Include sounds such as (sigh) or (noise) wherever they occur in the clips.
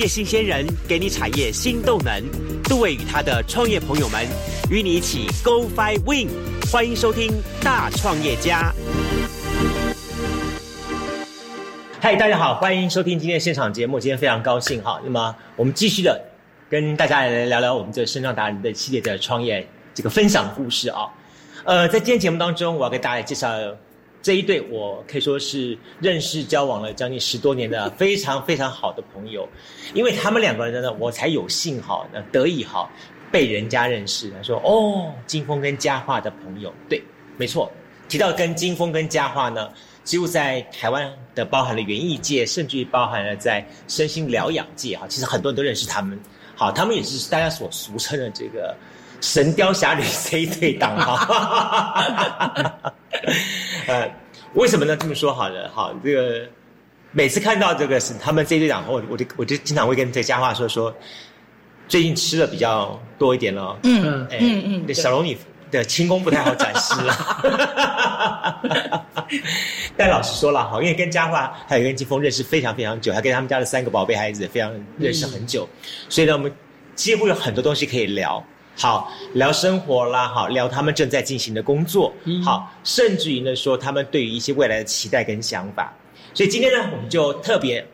业新鲜人给你产业新动能。杜伟与他的创业朋友们与你一起 Go Fly Win。欢迎收听《大创业家》。嗨，大家好，欢迎收听今天的现场节目。今天非常高兴哈，那么我们继续的跟大家来聊聊我们这身上达人的系列的创业这个分享故事啊。呃，在今天节目当中，我要给大家介绍。这一对我可以说是认识交往了将近十多年的非常非常好的朋友，因为他们两个人呢，我才有幸哈，那得以哈被人家认识。他说：“哦，金峰跟佳桦的朋友，对，没错。提到跟金峰跟佳桦呢，几乎在台湾的包含了园艺界，甚至于包含了在身心疗养界哈，其实很多人都认识他们。好，他们也是大家所俗称的这个。”神雕侠侣 C 对档哈，(laughs) 呃，为什么呢？这么说好了，好，这个每次看到这个是他们 C 对档，我我就我就经常会跟这佳话说说，最近吃的比较多一点了，嗯嗯嗯，小龙女的轻功不太好展示了，(laughs) 但老实说了哈，因为跟佳话还有跟金峰认识非常非常久，还跟他们家的三个宝贝孩子非常认识很久，所以呢，我们几乎有很多东西可以聊。好聊生活啦，好聊他们正在进行的工作，好，甚至于呢说他们对于一些未来的期待跟想法。所以今天呢，我们就特别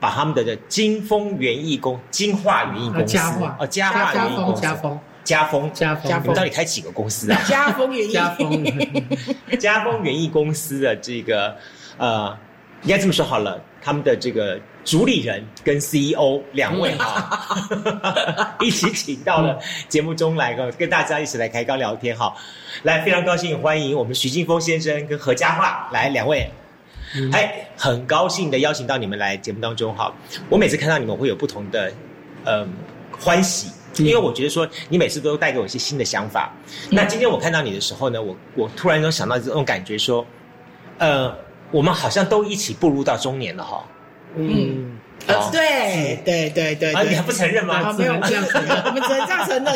把他们的金丰园艺公、金化园艺公司哦，嘉化园艺公司、嘉丰、嘉丰、嘉丰，你们到底开几个公司啊？(laughs) 嘉丰园艺、嘉丰、嘉丰园艺公司的这个呃，应该这么说好了，他们的这个。主理人跟 CEO 两位哈，(laughs) 一起请到了节目中来，跟跟大家一起来开刚聊天哈。来，非常高兴欢迎我们徐劲峰先生跟何家化来两位，哎，很高兴的邀请到你们来节目当中哈。我每次看到你们会有不同的嗯欢喜，因为我觉得说你每次都带给我一些新的想法。那今天我看到你的时候呢，我我突然就想到这种感觉说，呃，我们好像都一起步入到中年了哈。嗯，呃，对对对对，啊，你还不承认吗？没有这样子，我们只能这样承认。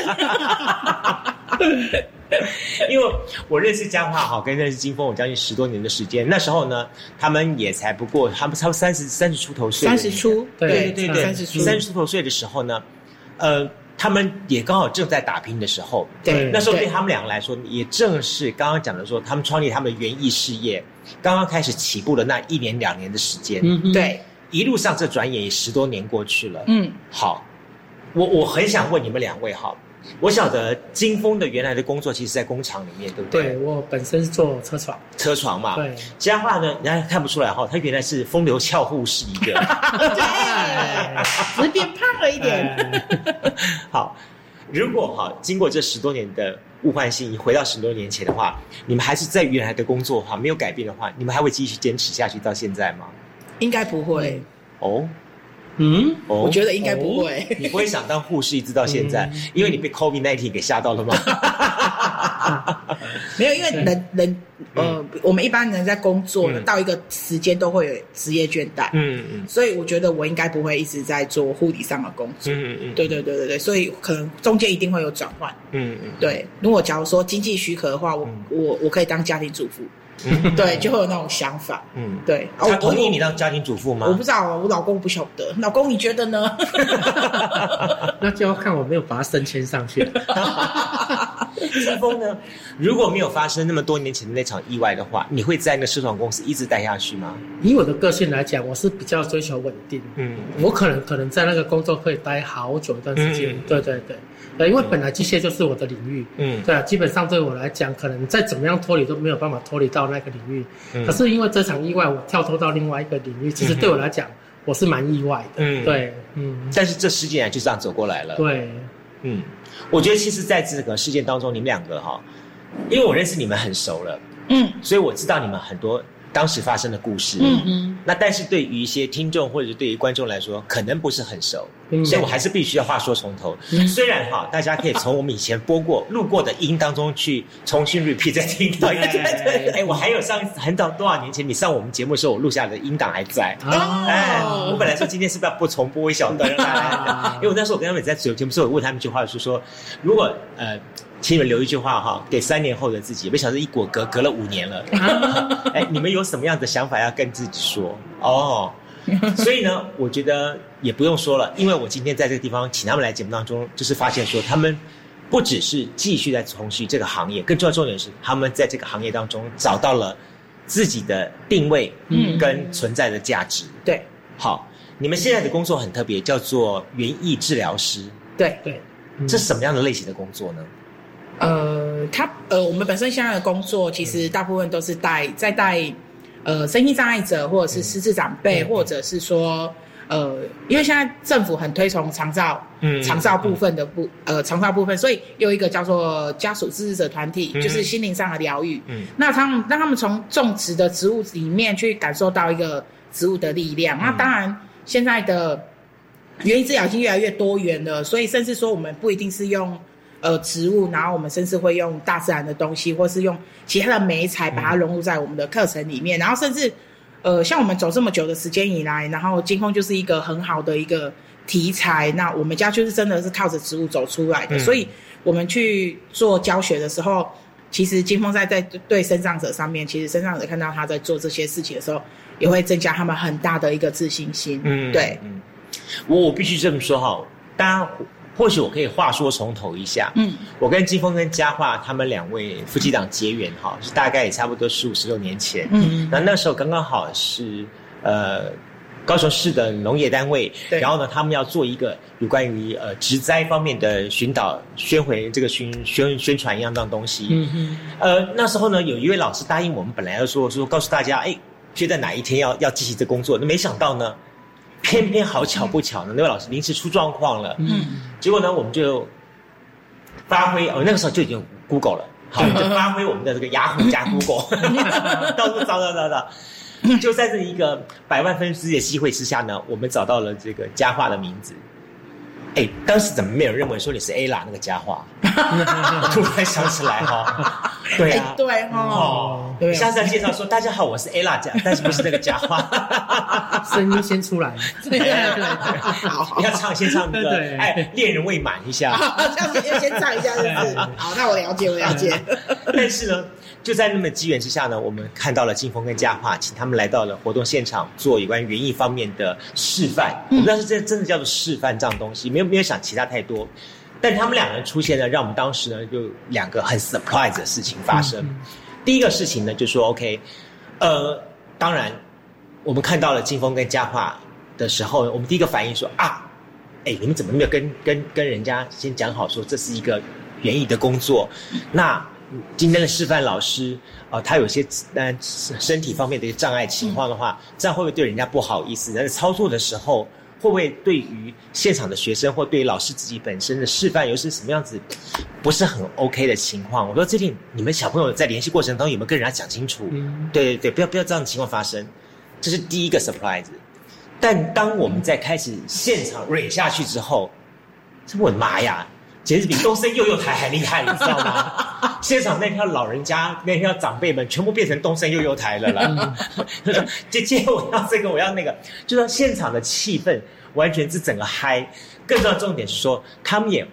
(laughs) 因为我认识江华哈，跟认识金峰有将近十多年的时间。那时候呢，他们也才不过，他们差不多三十三十出头岁，三十出，对对对，三十出，三十出头岁的时候呢，呃，他们也刚好正在打拼的时候。对，那时候对他们两个来说，也正是刚刚讲的说，他们创立他们的园艺事业，刚刚开始起步的那一年两年的时间。嗯，对。一路上，这转眼也十多年过去了。嗯，好，我我很想问你们两位哈，我晓得金峰的原来的工作其实，在工厂里面，对不对？对我本身是做车床，车床嘛。对，佳话呢，人家看不出来哈，他原来是风流俏护士一个，(laughs) 对，只是变胖了一点。(laughs) 好，如果哈经过这十多年的物换星移，回到十多年前的话，你们还是在原来的工作哈，没有改变的话，你们还会继续坚持下去到现在吗？应该不会哦，嗯，我觉得应该不会。你不会想当护士一直到现在，因为你被 COVID nineteen 给吓到了吗？(laughs) (laughs) 没有，因为人人呃，我们一般人在工作到一个时间都会有职业倦怠，嗯嗯，所以我觉得我应该不会一直在做护理上的工作，嗯嗯嗯，对对对对对，所以可能中间一定会有转换，嗯嗯，对。如果假如说经济许可的话，我我我可以当家庭主妇。对，就会有那种想法。嗯，对。他同意你当家庭主妇吗？我不知道，我老公不晓得。老公，你觉得呢？(laughs) (laughs) 那就要看我没有把他升迁上去。金峰呢？(laughs) 如果没有发生那么多年前的那场意外的话，你会在那个市场公司一直待下去吗？以我的个性来讲，我是比较追求稳定。嗯，我可能可能在那个工作可以待好久一段时间。对对对。对，因为本来机械就是我的领域，嗯，对啊，基本上对我来讲，可能再怎么样脱离都没有办法脱离到那个领域。嗯，可是因为这场意外，我跳脱到另外一个领域，其实对我来讲，我是蛮意外的。嗯，对，嗯，但是这十几年就这样走过来了。对，嗯，我觉得其实在这个事件当中，你们两个哈，因为我认识你们很熟了，嗯，所以我知道你们很多。当时发生的故事，嗯嗯，那但是对于一些听众或者对于观众来说，可能不是很熟，所以我还是必须要话说从头。虽然哈，大家可以从我们以前播过、(laughs) 录过的音当中去重新 repeat 再听到。(laughs) 哎，我还有上很早多少年前你上我们节目的时候，我录下的音档还在。哎，我本来说今天是不是要不重播一小段，(laughs) 因为我那时候我跟他们在节目时候我问他们一句话，是说如果呃。请你们留一句话哈，给三年后的自己。没想到一果隔隔了五年了，哎，你们有什么样的想法要跟自己说？哦，(laughs) 所以呢，我觉得也不用说了，因为我今天在这个地方请他们来节目当中，就是发现说他们不只是继续在从事这个行业，更重要重点是他们在这个行业当中找到了自己的定位，嗯，跟存在的价值。对，好，你们现在的工作很特别，叫做园艺治疗师。对对，这是什么样的类型的工作呢？呃，他呃，我们本身现在的工作其实大部分都是带在带。呃，身心障碍者或者是失智长辈，或者是说，呃，因为现在政府很推崇长照，嗯，长照部分的部，呃，长照部分，所以有一个叫做家属支持者团体，就是心灵上的疗愈。嗯，那他们让他们从种植的植物里面去感受到一个植物的力量。那当然，现在的园艺治疗已经越来越多元了，所以甚至说我们不一定是用。呃，植物，然后我们甚至会用大自然的东西，或是用其他的媒材，把它融入在我们的课程里面。然后甚至，呃，像我们走这么久的时间以来，然后金风就是一个很好的一个题材。那我们家就是真的是靠着植物走出来的，所以我们去做教学的时候，其实金峰在在对生长者上面，其实生长者看到他在做这些事情的时候，也会增加他们很大的一个自信心。嗯，对，嗯，我我必须这么说哈，大家。或许我可以话说从头一下，嗯，我跟金峰跟佳化他们两位夫妻档结缘哈，是大概也差不多十五十六年前，嗯，那那时候刚刚好是呃高雄市的农业单位，然后呢他们要做一个有关于呃植栽方面的寻导宣回这个宣宣宣传一样样东西，嗯嗯，呃那时候呢有一位老师答应我们，本来要说说告诉大家，哎，就在哪一天要要进行这工作，那没想到呢。偏偏好巧不巧呢，(laughs) 那位老师临时出状况了。嗯，结果呢，我们就发挥哦，那个时候就已经 Google 了，好，(laughs) 就发挥我们的这个雅虎加 Google，(laughs) 到处找找找找，就在这一个百万分之一的机会之下呢，我们找到了这个佳话的名字。哎，当时怎么没有认为说你是 A 啦那个佳话？突然想起来哈，对啊，对哦，对，下次介绍说大家好，我是 A 啦佳，但是不是那个家话，(laughs) 声音先出来，对对对，好，要唱先唱那个，哎，恋人未满一下，这样子要先唱一下，是。不是？好，那我了解，我了解。但是呢。就在那么机缘之下呢，我们看到了金峰跟佳话，请他们来到了活动现场做有关园艺方面的示范。我不知道是真真的叫做示范这样东西，没有没有想其他太多。但他们两个人出现呢，让我们当时呢就两个很 surprise 的事情发生。第一个事情呢，就说 OK，呃，当然我们看到了金峰跟佳桦的时候，我们第一个反应说啊，哎，你们怎么没有跟跟跟人家先讲好说这是一个园艺的工作？那今天的示范老师啊，他有些呃身体方面的一些障碍情况的话，这样会不会对人家不好意思？在操作的时候，会不会对于现场的学生或对于老师自己本身的示范，又是什么样子不是很 OK 的情况？我说最近你们小朋友在联系过程当中有没有跟人家讲清楚？对对对，不要不要这样的情况发生，这是第一个 surprise。但当我们在开始现场蕊下去之后，这我的妈呀！简直比东森幼幼台还厉害，你知道吗？(laughs) 现场那票老人家、那票长辈们全部变成东森幼幼台了啦！姐姐，(laughs) 我要这个，我要那个，就说现场的气氛完全是整个嗨。更重要重点是说，他们也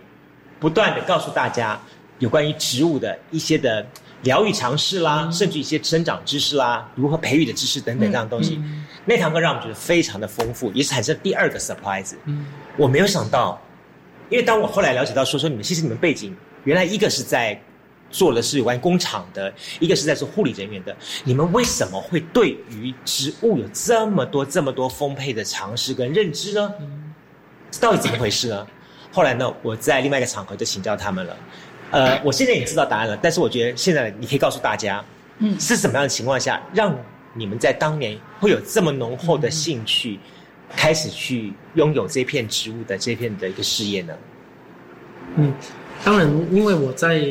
不断的告诉大家有关于植物的一些的疗愈尝试啦，甚至一些生长知识啦，如何培育的知识等等这样的东西。那堂课让我们觉得非常的丰富，也产生第二个 surprise。我没有想到。因为当我后来了解到说说你们其实你们背景原来一个是在做的是有关工厂的，一个是在做护理人员的，你们为什么会对于植物有这么多这么多丰沛的尝试跟认知呢？到底怎么回事呢？后来呢，我在另外一个场合就请教他们了。呃，我现在也知道答案了，但是我觉得现在你可以告诉大家，嗯，是什么样的情况下让你们在当年会有这么浓厚的兴趣？开始去拥有这片植物的这片的一个事业呢？嗯，当然，因为我在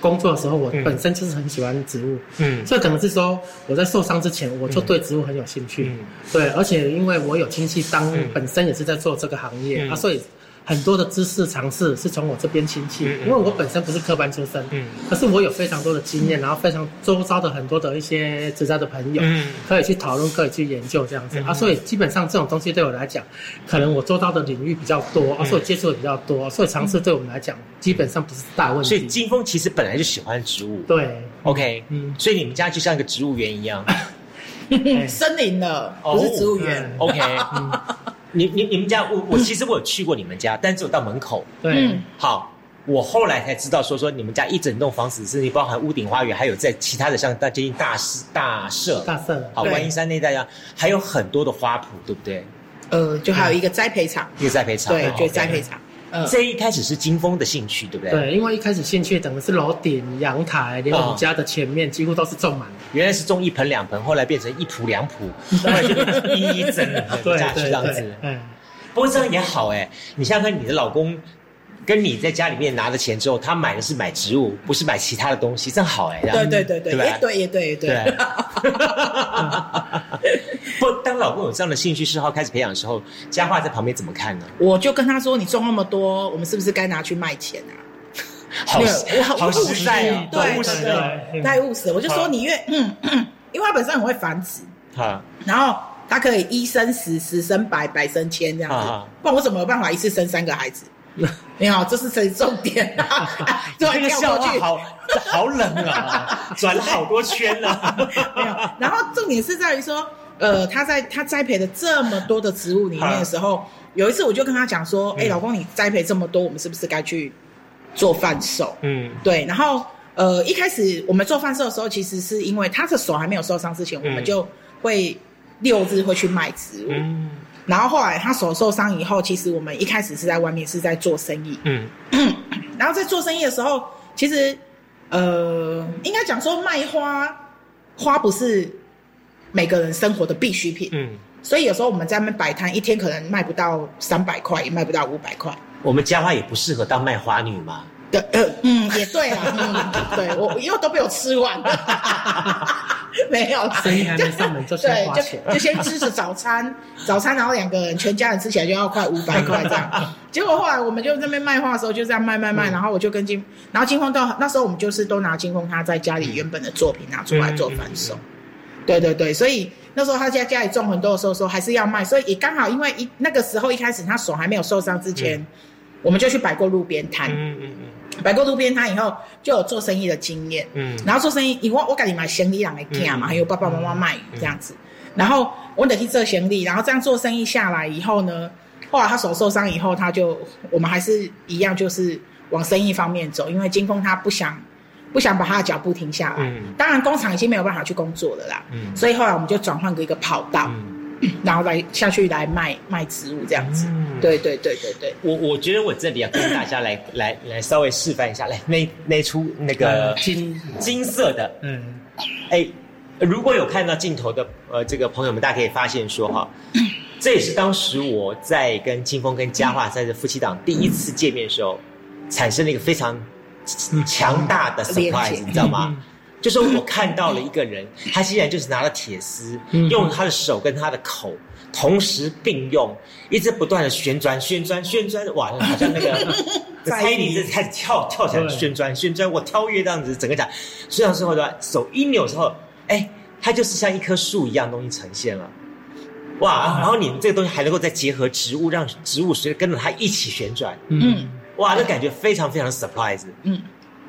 工作的时候，我本身就是很喜欢植物，嗯，所以可能是说我在受伤之前，我就对植物很有兴趣，对，而且因为我有亲戚当本身也是在做这个行业啊，所以。很多的知识尝试是从我这边亲戚，因为我本身不是科班出身，嗯，可是我有非常多的经验，然后非常周遭的很多的一些职在的朋友，嗯，可以去讨论，可以去研究这样子啊，所以基本上这种东西对我来讲，可能我周遭的领域比较多，啊，所以接触的比较多，所以尝试对我们来讲基本上不是大问题。所以金峰其实本来就喜欢植物，对，OK，嗯，所以你们家就像一个植物园一样。(laughs) 森林的，不是植物园。OK，你你你们家，我我其实我有去过你们家，但只有到门口。对，好，我后来才知道说说你们家一整栋房子，甚至包含屋顶花园，还有在其他的像大接近大社大社大社，好观音山那带呀，还有很多的花圃，对不对？呃，就还有一个栽培场，一个栽培场，对，就栽培场。这一开始是金峰的兴趣，对不对？对，因为一开始兴趣等于是楼顶、阳台，连我们家的前面几乎都是种满。原来是种一盆两盆，后来变成一圃两圃，后来就一一整下去这样子。嗯，不过这样也好哎，你像看你的老公。跟你在家里面拿了钱之后，他买的是买植物，不是买其他的东西，正好哎。对对对对，也对也对也对。(laughs) 不，当老公有这样的兴趣嗜好开始培养的时候，佳话在旁边怎么看呢？我就跟他说：“你种那么多，我们是不是该拿去卖钱啊？”好，好实在啊，对对对，太务实。我就说你越嗯，因为他本身很会繁殖，好，然后他可以一生十，十生百，百生千这样子。不然我怎么有办法一次生三个孩子？(laughs) 你好，这是谁重点啊？(laughs) 这个笑话好好冷啊，(laughs) 转了好多圈了。没有，然后重点是在于说，呃，他在他栽培的这么多的植物里面的时候，有一次我就跟他讲说，哎，老公，你栽培这么多，我们是不是该去做贩售？嗯，对。然后，呃，一开始我们做贩售的时候，其实是因为他的手还没有受伤之前，我们就会六日会去卖植物。嗯。然后后来他手受伤以后，其实我们一开始是在外面是在做生意。嗯，(clears throat) 然后在做生意的时候，其实呃，应该讲说卖花，花不是每个人生活的必需品。嗯，所以有时候我们在那摆摊，一天可能卖不到三百块，也卖不到五百块。我们家花也不适合当卖花女嘛。对，嗯，也对啊，嗯，对我因为都被我吃完了。(laughs) (laughs) 没有，生意还没上门就先花钱，就先吃吃早餐，(laughs) 早餐然后两个人全家人吃起来就要快五百块这样。结果后来我们就那边卖画的时候就这样卖卖卖，然后我就跟金，然后金峰到那时候我们就是都拿金峰他在家里原本的作品拿出来做反手。对对对，所以那时候他在家里种很多的时候说还是要卖，所以也刚好因为一那个时候一开始他手还没有受伤之前，我们就去摆过路边摊。嗯嗯嗯。摆过路边摊以后，就有做生意的经验。嗯，然后做生意，因为我赶紧买行李两个件嘛，还有爸爸妈妈卖鱼这样子。然后我得去做行李，然后这样做生意下来以后呢，后来他手受伤以后，他就我们还是一样，就是往生意方面走，因为金峰他不想不想把他的脚步停下来。嗯，当然工厂已经没有办法去工作了啦。嗯，所以后来我们就转换个一个跑道。然后来下去来卖卖植物这样子，嗯对对对对对。我我觉得我这里要跟大家来 (coughs) 来来稍微示范一下，来那那出那个金金色的，嗯，哎，如果有看到镜头的呃这个朋友们，大家可以发现说哈，这也是当时我在跟金峰跟佳桦在这夫妻档第一次见面的时候，产生了一个非常强大的 surprise，你知道吗？(laughs) 就说我看到了一个人，他竟然就是拿了铁丝，用他的手跟他的口同时并用，一直不断的旋转、旋转、旋转，哇，好像那个 (laughs) 猜你这开始跳跳起来，旋转、旋转，我跳跃这样子，整个讲，虽然之后的手一扭之后，哎，它就是像一棵树一样东西呈现了，哇，然后你们这个东西还能够再结合植物，让植物随着跟着它一起旋转，嗯，哇，那感觉非常非常 surprise，嗯，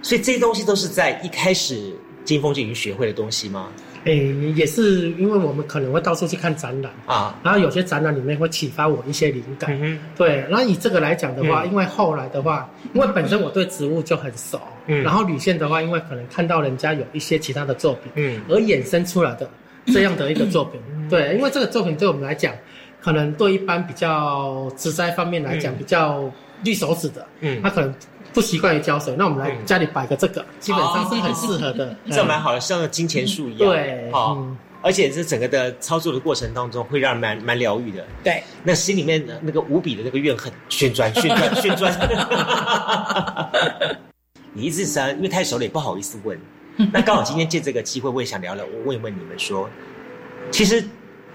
所以这些东西都是在一开始。金峰就已经学会的东西吗？诶，也是因为我们可能会到处去看展览啊，然后有些展览里面会启发我一些灵感。对，然后以这个来讲的话，因为后来的话，因为本身我对植物就很熟，嗯，然后吕线的话，因为可能看到人家有一些其他的作品，嗯，而衍生出来的这样的一个作品，对，因为这个作品对我们来讲，可能对一般比较植栽方面来讲比较绿手指的，嗯，他可能。不习惯于浇水，那我们来家里摆个这个，基本上是很适合的。(laughs) 这蛮好的，像个金钱树一样。对，好，而且这整个的操作的过程当中，会让人蛮蛮疗愈的。对，那心里面那个无比的那个怨恨，旋转旋转 (laughs) 旋转。(laughs) 你一直三，因为太熟了，也不好意思问。那刚好今天借这个机会，我也想聊聊，我问一问你们说，其实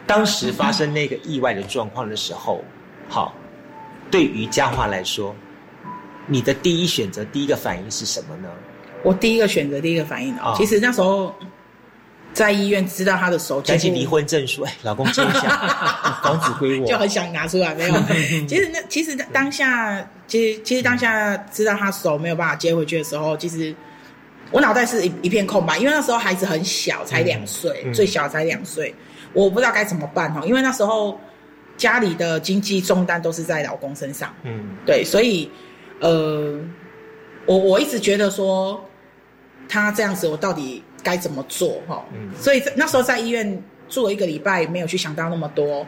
当时发生那个意外的状况的时候，好，对于佳华来说。你的第一选择、第一个反应是什么呢？我第一个选择、第一个反应哦，其实那时候在医院知道他的手，赶紧离婚证书，哎，老公接一下，(laughs) 房子归我，就很想拿出来，没有。(laughs) 其实那其实当下，其实其实当下知道他手没有办法接回去的时候，其实我脑袋是一一片空白，因为那时候孩子很小，才两岁，最小才两岁，我不知道该怎么办哈。因为那时候家里的经济重担都是在老公身上，嗯，对，所以呃，我我一直觉得说他这样子，我到底该怎么做哈？嗯，所以那时候在医院住了一个礼拜，没有去想到那么多。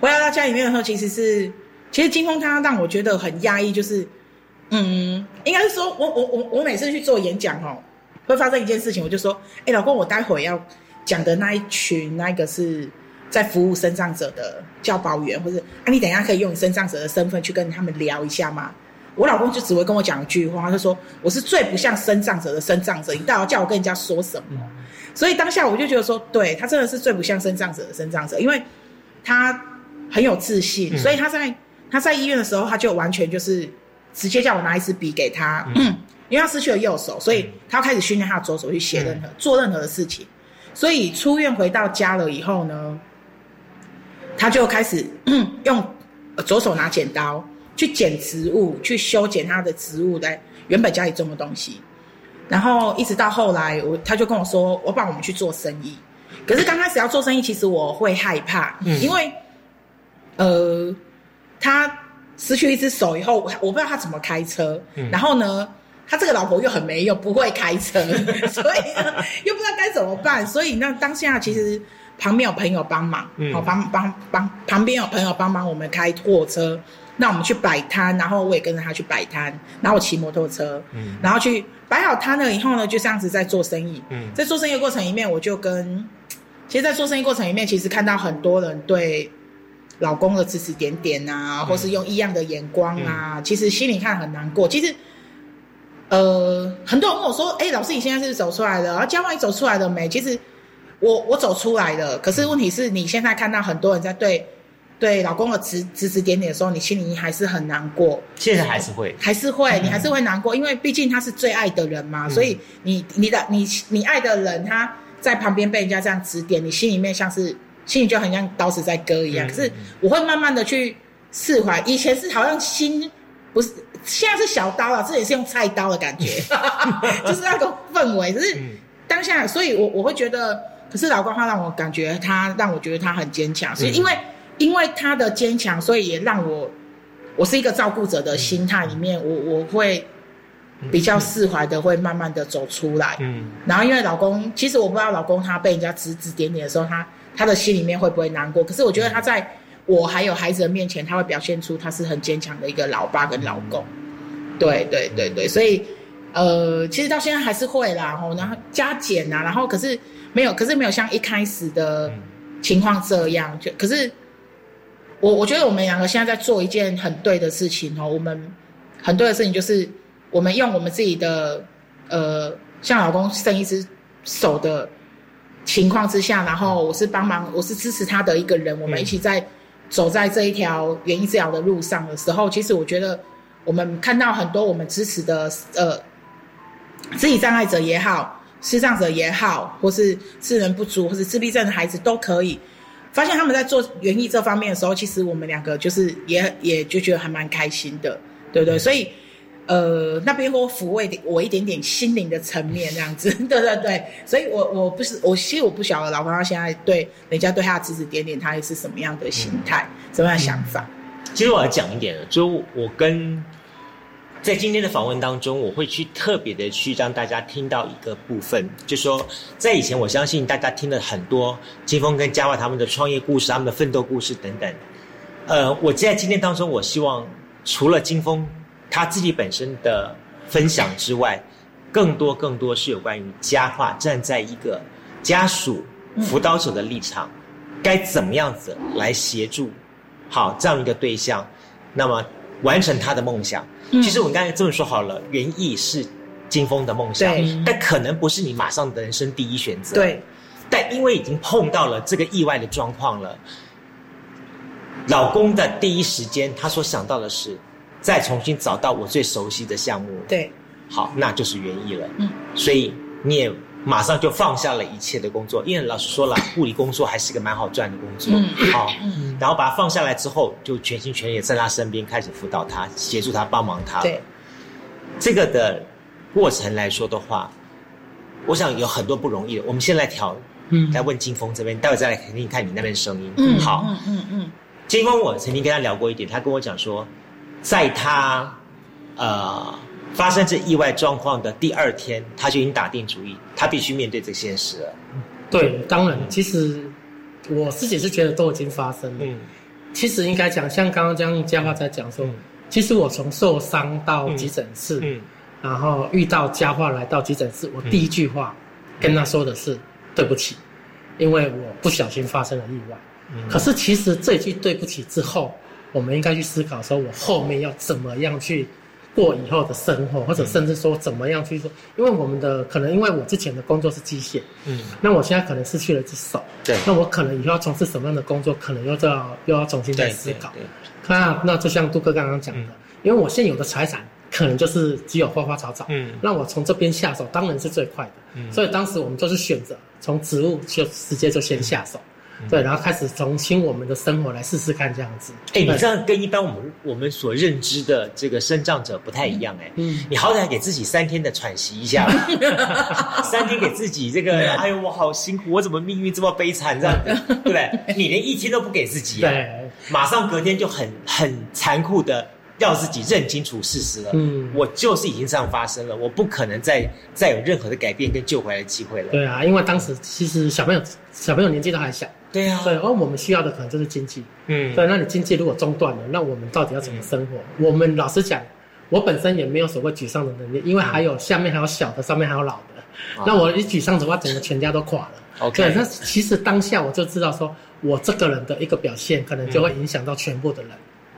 回来到家里面的时候，其实是其实金峰他让我觉得很压抑，就是。嗯，应该是说，我我我我每次去做演讲哦，会发生一件事情，我就说，哎，老公，我待会要讲的那一群，那个是在服务身障者的教保员，或者啊，你等一下可以用身障者的身份去跟他们聊一下吗？我老公就只会跟我讲一句话，他说我是最不像生障者的生障者，你到底叫我跟人家说什么？所以当下我就觉得说，对他真的是最不像生障者的生障者，因为他很有自信，所以他在他在医院的时候，他就完全就是。直接叫我拿一支笔给他，因为他失去了右手，所以他要开始训练他的左手去写任何、做任何的事情。所以出院回到家了以后呢，他就开始用左手拿剪刀去剪植物，去修剪他的植物在原本家里种的东西。然后一直到后来，我他就跟我说：“我帮我们去做生意。”可是刚开始要做生意，其实我会害怕，因为呃，他。失去一只手以后，我我不知道他怎么开车。然后呢，他这个老婆又很没用，不会开车，(laughs) 所以又不知道该怎么办。所以那当下其实旁边有朋友帮忙，好帮帮帮旁边有朋友帮忙我们开货车，那我们去摆摊，然后我也跟着他去摆摊，然后我骑摩托车，嗯然后去摆好摊了以后呢，就这样子在做生意。嗯在做生意的过程里面，我就跟，其实，在做生意过程里面，其实看到很多人对。老公的指指点点啊，或是用异样的眼光啊，其实心里看很难过。其实，呃，很多人问我说：“哎，老师，你现在是走出来了？啊，嘉万你走出来了没？”其实，我我走出来了。可是问题是你现在看到很多人在对对老公的指指指点点的时候，你心里还是很难过。现在还是会，还是会，你还是会难过，因为毕竟他是最爱的人嘛。所以你你的你你爱的人他在旁边被人家这样指点，你心里面像是。心里就很像刀子在割一样，可是我会慢慢的去释怀。以前是好像心不是，现在是小刀了，这也是用菜刀的感觉，(laughs) 就是那个氛围。可是当下，所以我我会觉得，可是老公他让我感觉他让我觉得他很坚强，所以因为因为他的坚强，所以也让我我是一个照顾者的心态里面，我我会比较释怀的，会慢慢的走出来。嗯，然后因为老公，其实我不知道老公他被人家指指点点的时候，他。他的心里面会不会难过？可是我觉得他在我还有孩子的面前，他会表现出他是很坚强的一个老爸跟老公。对对对对，所以呃，其实到现在还是会啦，吼，然后加减啊，然后可是没有，可是没有像一开始的情况这样。就可是我我觉得我们两个现在在做一件很对的事情哦，我们很对的事情就是我们用我们自己的呃，像老公剩一只手的。情况之下，然后我是帮忙，我是支持他的一个人。我们一起在走在这一条园艺治疗的路上的时候，其实我觉得我们看到很多我们支持的呃，肢体障碍者也好，视障者也好，或是智能不足或是自闭症的孩子都可以，发现他们在做园艺这方面的时候，其实我们两个就是也也就觉得还蛮开心的，对不对？所以。呃，那边给我抚慰我一点点心灵的层面，这样子，(laughs) 对对对，所以我我不是我其实我不晓得老公他现在对人家对他指指点点，他是什么样的心态，什么样的想法？其实我要讲一点，就我跟在今天的访问当中，我会去特别的去让大家听到一个部分，就说在以前，我相信大家听了很多金峰跟嘉华他们的创业故事、他们的奋斗故事等等。呃，我在今天当中，我希望除了金峰。他自己本身的分享之外，更多更多是有关于家话，站在一个家属辅导者的立场，该怎么样子来协助好这样一个对象，那么完成他的梦想。其实我们刚才这么说好了，园艺是金峰的梦想，但可能不是你马上的人生第一选择。对，但因为已经碰到了这个意外的状况了，老公的第一时间他所想到的是。再重新找到我最熟悉的项目，对，好，那就是园艺了。嗯，所以你也马上就放下了一切的工作，因为老师说了，护理工作还是一个蛮好赚的工作。嗯，好，然后把它放下来之后，就全心全意在他身边开始辅导他，协助他，帮忙他。对，这个的过程来说的话，我想有很多不容易的。我们先来调，嗯，来问金峰这边，待会再来听听看你那边声音。嗯，好，嗯嗯嗯。金峰，我曾经跟他聊过一点，他跟我讲说，在他呃发生这意外状况的第二天，他就已经打定主意，他必须面对这现实了。对，当然，其实我自己是觉得都已经发生了。嗯，其实应该讲，像刚刚这样嘉华在讲说，其实我从受伤到急诊室，嗯，然后遇到嘉华来到急诊室，我第一句话跟他说的是对不起，因为我不小心发生了意外。可是其实这句对不起之后，我们应该去思考说，我后面要怎么样去。过以后的生活，或者甚至说怎么样去做？因为我们的可能，因为我之前的工作是机械，嗯，那我现在可能失去了一只手，对，那我可能以后要从事什么样的工作，可能又要又要重新再思考。那那就像杜哥刚刚讲的，因为我现有的财产可能就是只有花花草草，嗯，那我从这边下手当然是最快的，嗯，所以当时我们就是选择从植物就直接就先下手。对，然后开始重新我们的生活来试试看这样子。哎，你这样跟一般我们我们所认知的这个生长者不太一样哎。嗯。你好歹给自己三天的喘息一下，(laughs) 三天给自己这个，哎呦我好辛苦，我怎么命运这么悲惨这样子，(laughs) 对不对？你连一天都不给自己，对，马上隔天就很很残酷的。要自己认清楚事实了，嗯，我就是已经这样发生了，我不可能再再有任何的改变跟救回来的机会了。对啊，因为当时其实小朋友小朋友年纪都还小，对啊，对，而我们需要的可能就是经济，嗯，对，那你经济如果中断了，那我们到底要怎么生活？我们老实讲，我本身也没有所谓沮丧的能力，因为还有下面还有小的，上面还有老的，那我一沮丧的话，整个全家都垮了。OK，对，那其实当下我就知道，说我这个人的一个表现，可能就会影响到全部的人。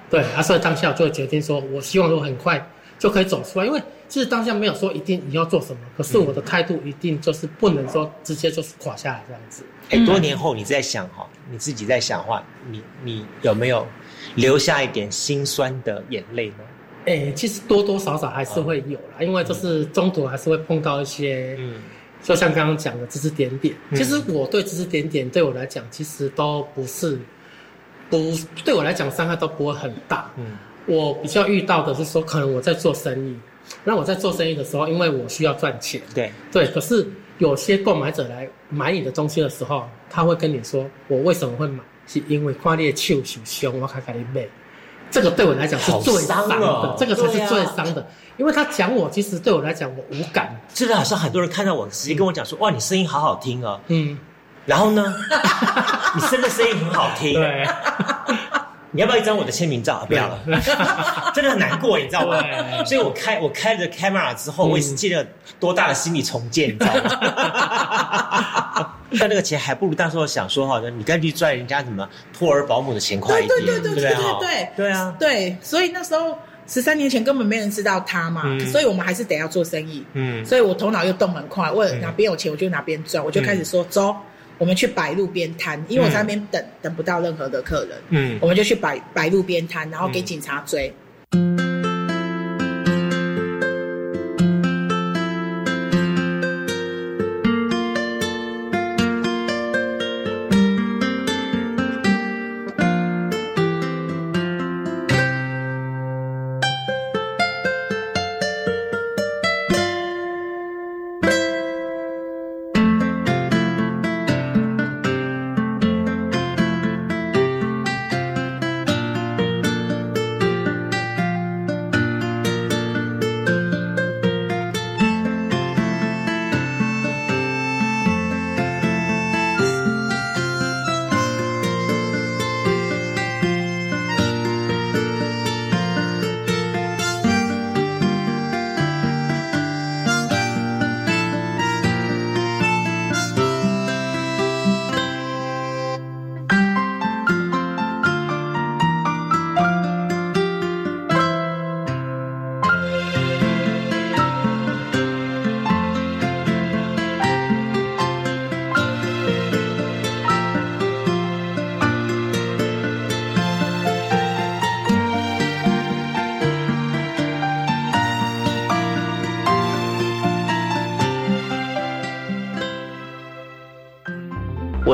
对，啊，所以当下我就会决定说，我希望我很快就可以走出来，因为其实当下没有说一定你要做什么，可是我的态度一定就是不能说直接就是垮下来这样子。哎，多年后你在想哈，你自己在想话，你你有没有留下一点心酸的眼泪呢？哎，其实多多少少还是会有啦，因为就是中途还是会碰到一些，嗯，就像刚刚讲的指指点点。其实我对指指点点对我来讲，其实都不是。不，对我来讲伤害都不会很大。嗯，我比较遇到的是说，可能我在做生意，那我在做生意的时候，因为我需要赚钱。对对，可是有些购买者来买你的东西的时候，他会跟你说，我为什么会买？是因为花猎秋熊凶，我开开你买。这个对我来讲是最伤的，这个才是最伤的，因为他讲我，其实对我来讲我无感。真的好像很多人看到我，直接跟我讲说，哇，你声音好好听啊。嗯。然后呢？(laughs) 你真的声音很好听。对，你要不要一张我的签名照？不要了，(laughs) 真的很难过，你知道吗？所以我开我开了 camera 之后，我也是进了多大的心理重建，你知道吗？(laughs) 但那个钱还不如当时我想说哈，你干脆赚人家什么托儿保姆的钱快一点，对对对对对对对？啊，对，所以那时候十三年前根本没人知道他嘛，所以我们还是得要做生意。嗯，所以我头脑又动很快，问哪边有钱我就哪边赚，我就开始说走。我们去摆路边摊，因为我在那边等等不到任何的客人，嗯，我们就去摆摆路边摊，然后给警察追。我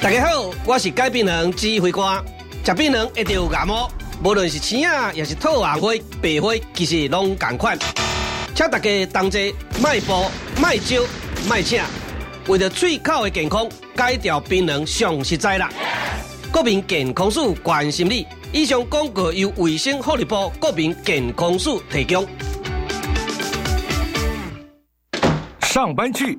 大家好，我是改病人指挥官。食病人一定有感冒，无论是青啊，也是吐红灰、白灰，其实拢同款。请大家同齐迈步、迈招、迈请。为了嘴口的健康，戒掉槟榔上实在啦。国民健康署关心你。以上广告由卫生福利部国民健康署提供。上班去，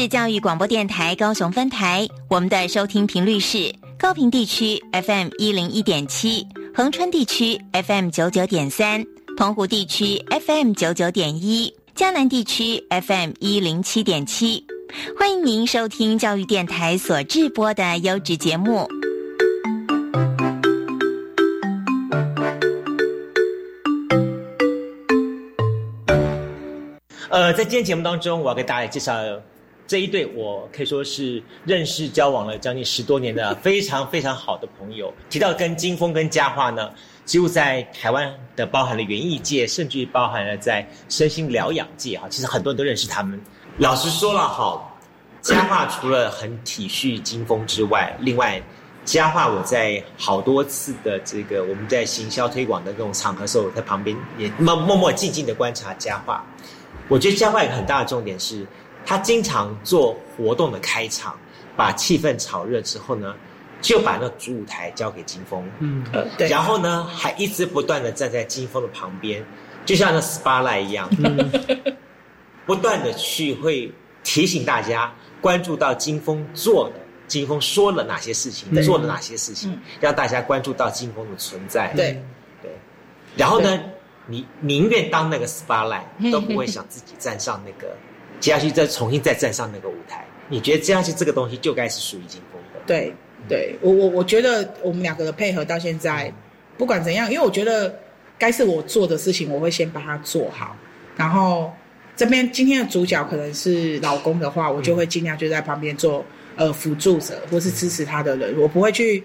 是教育广播电台高雄分台，我们的收听频率是高平地区 FM 一零一点七，恒春地区 FM 九九点三，澎湖地区 FM 九九点一，江南地区 FM 一零七点七。欢迎您收听教育电台所制播的优质节目。呃，在今天节目当中，我要给大家介绍。这一对我可以说是认识交往了将近十多年的 (laughs) 非常非常好的朋友。提到跟金峰跟佳话呢，几乎在台湾的包含了园艺界，甚至包含了在身心疗养界哈，其实很多人都认识他们。老实说了哈，佳话除了很体恤金峰之外，另外佳话我在好多次的这个我们在行销推广的这种场合时候，在旁边也默默默静静的观察佳话。我觉得佳话一个很大的重点是。他经常做活动的开场，把气氛炒热之后呢，就把那主舞台交给金峰，嗯，呃，对，然后呢，还一直不断的站在金峰的旁边，就像那 SPA 赖一样，不断的去会提醒大家关注到金峰做的，金峰说了哪些事情，做了哪些事情，让大家关注到金峰的存在，对，对，然后呢，你宁愿当那个 SPA 赖，都不会想自己站上那个。接下去再重新再站上那个舞台，你觉得接下去这个东西就该是属于金峰的？对，对我我我觉得我们两个的配合到现在，不管怎样，因为我觉得该是我做的事情，我会先把它做好。然后这边今天的主角可能是老公的话，我就会尽量就在旁边做呃辅助者或是支持他的人，我不会去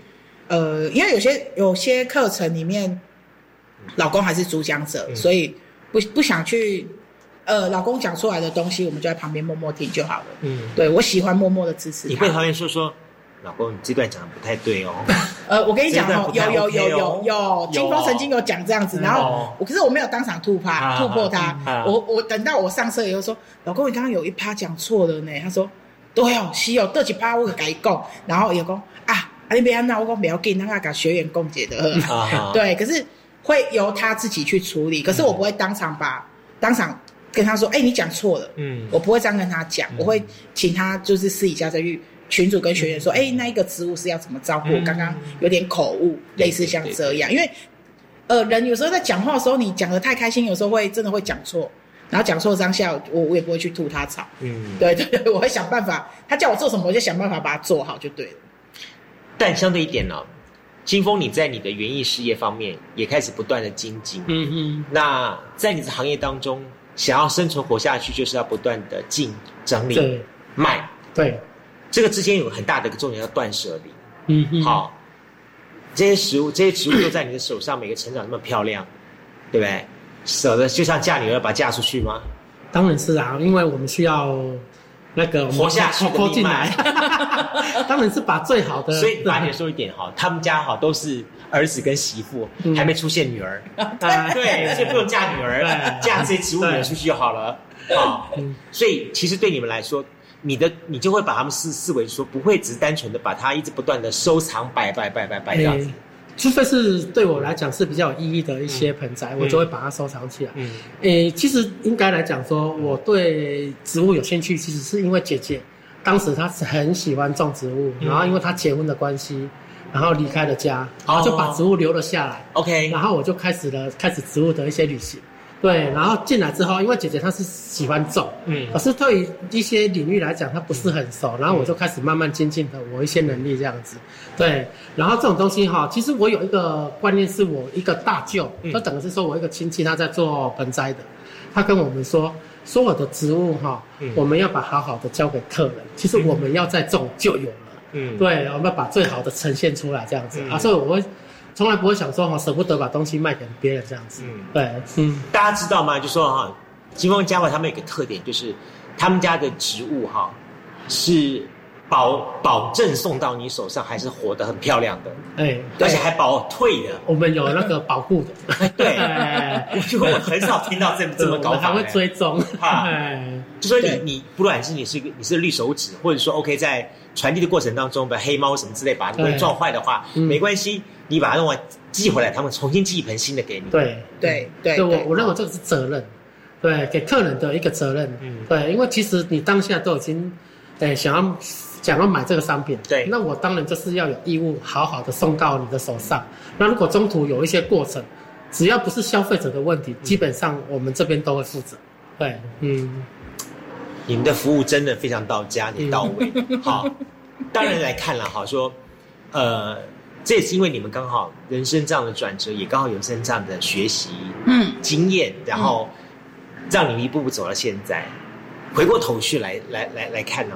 呃，因为有些有些课程里面，老公还是主讲者，所以不不想去。呃，老公讲出来的东西，我们就在旁边默默听就好了。嗯，对我喜欢默默的支持。你会旁边说说，老公，你这段讲的不太对哦。(laughs) 呃，我跟你讲哦，有有有有有，金峰曾经有讲这样子，然后我可是我没有当场突破突破他，我我等到我上车以后说，老公，你刚刚有一趴讲错了呢。他说，对哦，是哦，这几趴我改讲，然后有讲啊，那边那我讲不要紧，那个学员共解的。(laughs) 对，可是会由他自己去处理，可是我不会当场把当场。跟他说：“哎，你讲错了。”嗯，我不会这样跟他讲，我会请他就是私底下再去群主跟学员说：“哎，那一个职务是要怎么照顾？刚刚有点口误，类似像这样。因为，呃，人有时候在讲话的时候，你讲的太开心，有时候会真的会讲错。然后讲错当下，我我也不会去吐他槽。嗯，对对对，我会想办法。他叫我做什么，我就想办法把它做好就对了。但相对一点呢，金峰，你在你的园艺事业方面也开始不断的精进。嗯嗯。那在你的行业当中，想要生存活下去，就是要不断的进整理卖。对。这个之间有很大的一个重点，叫断舍离。嗯嗯。好，这些食物，这些植物都在你的手上，每个成长那么漂亮，对不对？舍得就像嫁女儿把嫁出去吗？当然是啊，因为我们需要那个活下去的进来。(laughs) 当然是把最好的。(laughs) 所以大姐说一点哈，他们家哈都是儿子跟媳妇，还没出现女儿。(laughs) 对，所以不用嫁女儿，嫁这些植物人出去就好了。好，所以其实对你们来说。你的你就会把他们视视为说不会只是单纯的把它一直不断的收藏摆摆摆摆摆这样子，除非是对我来讲是比较有意义的一些盆栽，我就会把它收藏起来。嗯，诶，其实应该来讲说，我对植物有兴趣，其实是因为姐姐当时她是很喜欢种植物，然后因为她结婚的关系，然后离开了家，然后就把植物留了下来。OK，然后我就开始了开始植物的一些旅行。对，然后进来之后，因为姐姐她是喜欢种，嗯，可是对于一些领域来讲，她不是很熟，然后我就开始慢慢精进的我一些能力这样子。对，然后这种东西哈，其实我有一个观念，是我一个大舅，就等于是说我一个亲戚他在做盆栽的，他跟我们说，所有的植物哈，我们要把好好的交给客人，其实我们要再种就有了，嗯，对，我们要把最好的呈现出来这样子啊，所以我会。从来不会想说哈，舍不得把东西卖给别人这样子。嗯，对，嗯，大家知道吗？就说哈，金丰家伙他们有个特点，就是他们家的植物哈是保保证送到你手上还是活得很漂亮的，哎，而且还保退的。我们有那个保护的，对，我就我很少听到这这么高，还会追踪。哈，就说你你不管是你是一个你是绿手指，或者说 OK 在传递的过程当中把黑猫什么之类把东西撞坏的话，没关系。你把它弄完寄回来，他们重新寄一盆新的给你。对对对，我我认为这个是责任，对，给客人的一个责任。嗯，对，因为其实你当下都已经，哎，想要想要买这个商品，对，那我当然就是要有义务好好的送到你的手上。那如果中途有一些过程，只要不是消费者的问题，基本上我们这边都会负责。对，嗯，你们的服务真的非常到家，你到位。(laughs) 好，当然来看了哈，说，呃。这也是因为你们刚好人生这样的转折，也刚好有生这样的学习嗯经验，然后让你们一步步走到现在。回过头去来来来来看呢，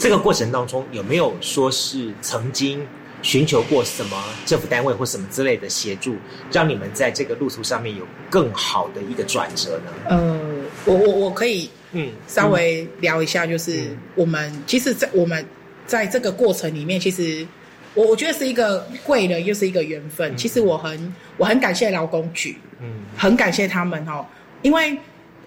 这个过程当中有没有说是曾经寻求过什么政府单位或什么之类的协助，让你们在这个路途上面有更好的一个转折呢？呃，我我我可以嗯稍微聊一下，就是我们其实，在我们在这个过程里面，其实。我我觉得是一个贵人，又是一个缘分。其实我很我很感谢劳工局，嗯，很感谢他们哦，因为